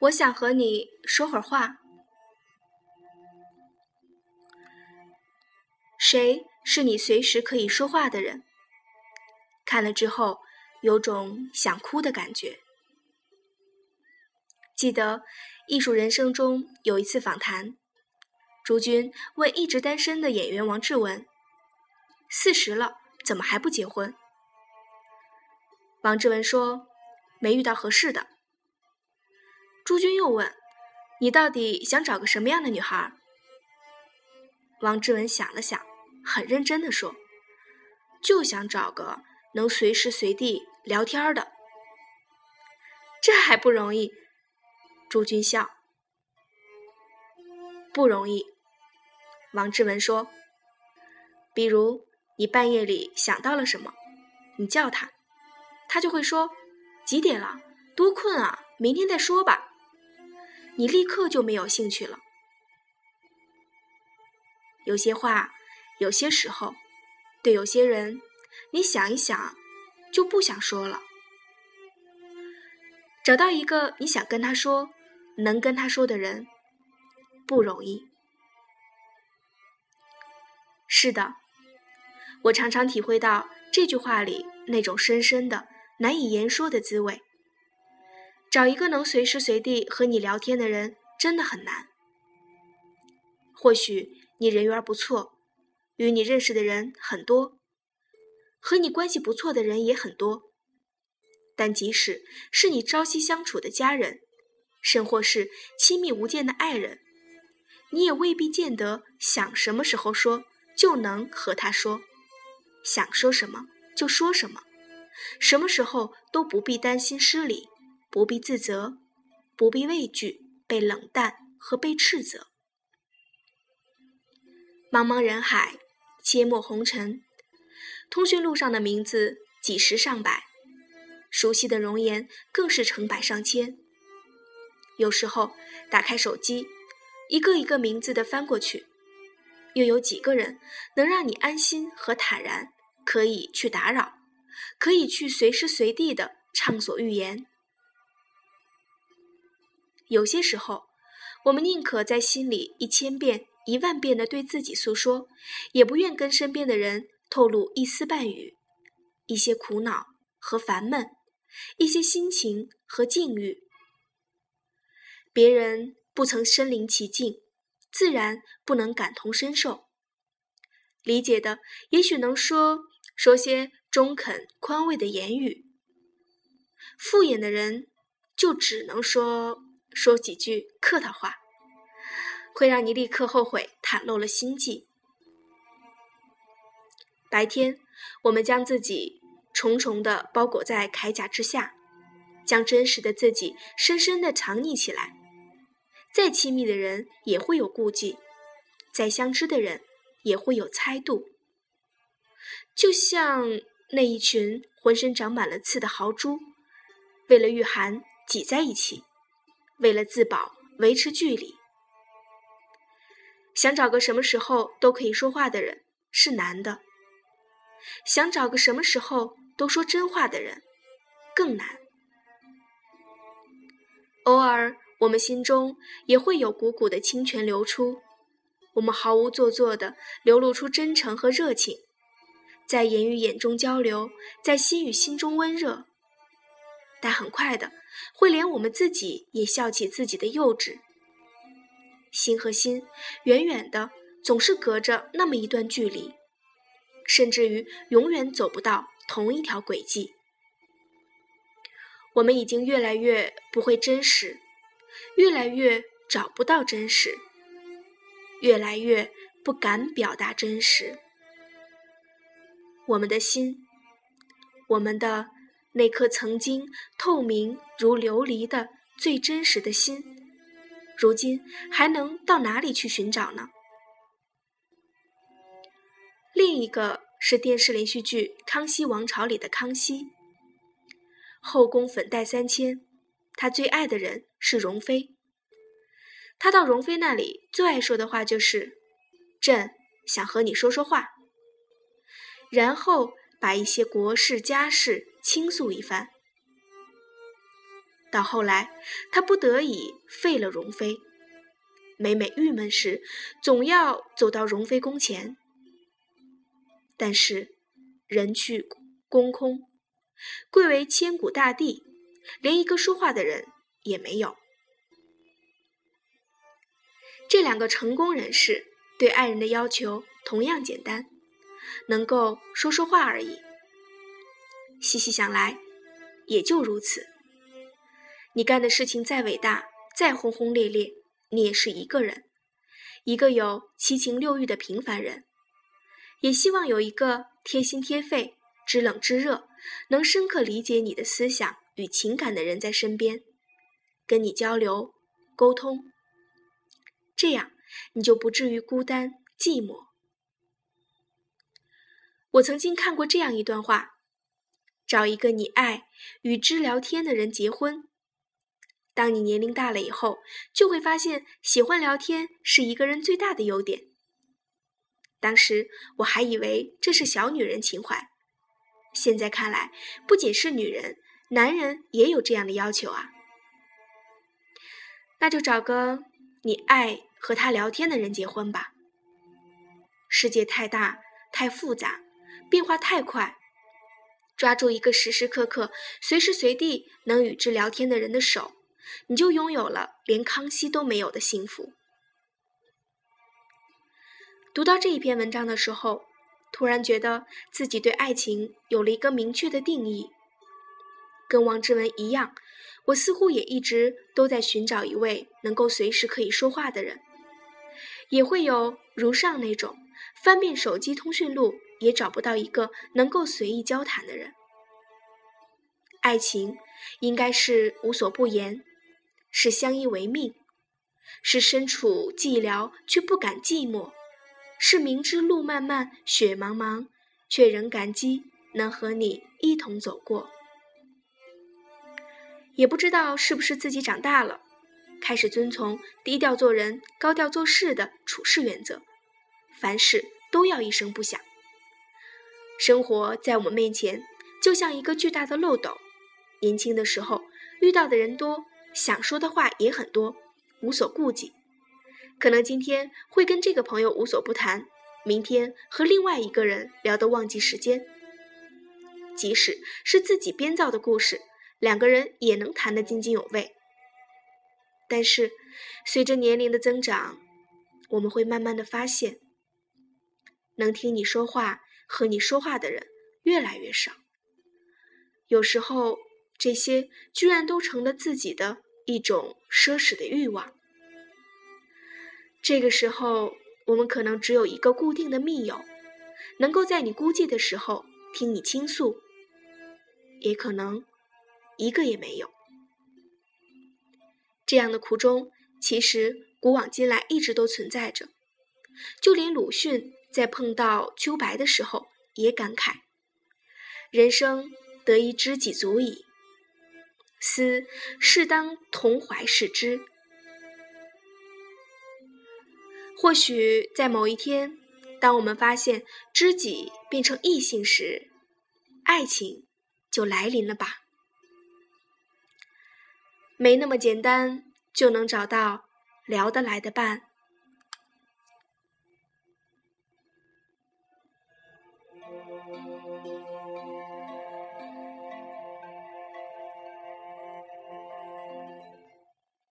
我想和你说会儿话。谁是你随时可以说话的人？看了之后，有种想哭的感觉。记得《艺术人生》中有一次访谈，朱军问一直单身的演员王志文：“四十了，怎么还不结婚？”王志文说：“没遇到合适的。”朱军又问：“你到底想找个什么样的女孩？”王志文想了想，很认真的说：“就想找个能随时随地聊天的。”这还不容易？朱军笑：“不容易。”王志文说：“比如你半夜里想到了什么，你叫他，他就会说：‘几点了？多困啊！明天再说吧。’”你立刻就没有兴趣了。有些话，有些时候，对有些人，你想一想，就不想说了。找到一个你想跟他说、能跟他说的人，不容易。是的，我常常体会到这句话里那种深深的、难以言说的滋味。找一个能随时随地和你聊天的人真的很难。或许你人缘不错，与你认识的人很多，和你关系不错的人也很多，但即使是你朝夕相处的家人，甚或是亲密无间的爱人，你也未必见得想什么时候说就能和他说，想说什么就说什么，什么时候都不必担心失礼。不必自责，不必畏惧被冷淡和被斥责。茫茫人海，阡陌红尘，通讯录上的名字几十上百，熟悉的容颜更是成百上千。有时候打开手机，一个一个名字的翻过去，又有几个人能让你安心和坦然，可以去打扰，可以去随时随地的畅所欲言。有些时候，我们宁可在心里一千遍、一万遍的对自己诉说，也不愿跟身边的人透露一丝半语，一些苦恼和烦闷，一些心情和境遇。别人不曾身临其境，自然不能感同身受。理解的也许能说说些中肯宽慰的言语，敷衍的人就只能说。说几句客套话，会让你立刻后悔袒露了心迹。白天，我们将自己重重的包裹在铠甲之下，将真实的自己深深的藏匿起来。再亲密的人也会有顾忌，再相知的人也会有猜度。就像那一群浑身长满了刺的豪猪，为了御寒挤在一起。为了自保，维持距离，想找个什么时候都可以说话的人是难的；想找个什么时候都说真话的人更难。偶尔，我们心中也会有股股的清泉流出，我们毫无做作的流露出真诚和热情，在言语眼中交流，在心与心中温热。但很快的，会连我们自己也笑起自己的幼稚。心和心，远远的，总是隔着那么一段距离，甚至于永远走不到同一条轨迹。我们已经越来越不会真实，越来越找不到真实，越来越不敢表达真实。我们的心，我们的。那颗曾经透明如琉璃的最真实的心，如今还能到哪里去寻找呢？另一个是电视连续剧《康熙王朝》里的康熙，后宫粉黛三千，他最爱的人是容妃。他到容妃那里最爱说的话就是：“朕想和你说说话。”然后把一些国事家事。倾诉一番，到后来，他不得已废了容妃。每每郁闷时，总要走到容妃宫前。但是人去宫空，贵为千古大帝，连一个说话的人也没有。这两个成功人士对爱人的要求同样简单，能够说说话而已。细细想来，也就如此。你干的事情再伟大，再轰轰烈烈，你也是一个人，一个有七情六欲的平凡人。也希望有一个贴心贴肺、知冷知热、能深刻理解你的思想与情感的人在身边，跟你交流、沟通。这样，你就不至于孤单寂寞。我曾经看过这样一段话：找一个你爱、与之聊天的人结婚。当你年龄大了以后，就会发现喜欢聊天是一个人最大的优点。当时我还以为这是小女人情怀，现在看来，不仅是女人，男人也有这样的要求啊。那就找个你爱。和他聊天的人结婚吧。世界太大太复杂，变化太快，抓住一个时时刻刻、随时随地能与之聊天的人的手，你就拥有了连康熙都没有的幸福。读到这一篇文章的时候，突然觉得自己对爱情有了一个明确的定义。跟王志文一样，我似乎也一直都在寻找一位能够随时可以说话的人。也会有如上那种翻遍手机通讯录也找不到一个能够随意交谈的人。爱情应该是无所不言，是相依为命，是身处寂寥却不敢寂寞，是明知路漫漫雪茫茫，却仍感激能和你一同走过。也不知道是不是自己长大了。开始遵从低调做人、高调做事的处事原则，凡事都要一声不响。生活在我们面前，就像一个巨大的漏斗。年轻的时候遇到的人多，想说的话也很多，无所顾忌。可能今天会跟这个朋友无所不谈，明天和另外一个人聊得忘记时间。即使是自己编造的故事，两个人也能谈得津津有味。但是，随着年龄的增长，我们会慢慢的发现，能听你说话、和你说话的人越来越少。有时候，这些居然都成了自己的一种奢侈的欲望。这个时候，我们可能只有一个固定的密友，能够在你孤寂的时候听你倾诉，也可能一个也没有。这样的苦衷，其实古往今来一直都存在着。就连鲁迅在碰到秋白的时候，也感慨：“人生得一知己足矣，思适当同怀视之。”或许在某一天，当我们发现知己变成异性时，爱情就来临了吧。没那么简单就能找到聊得来的伴。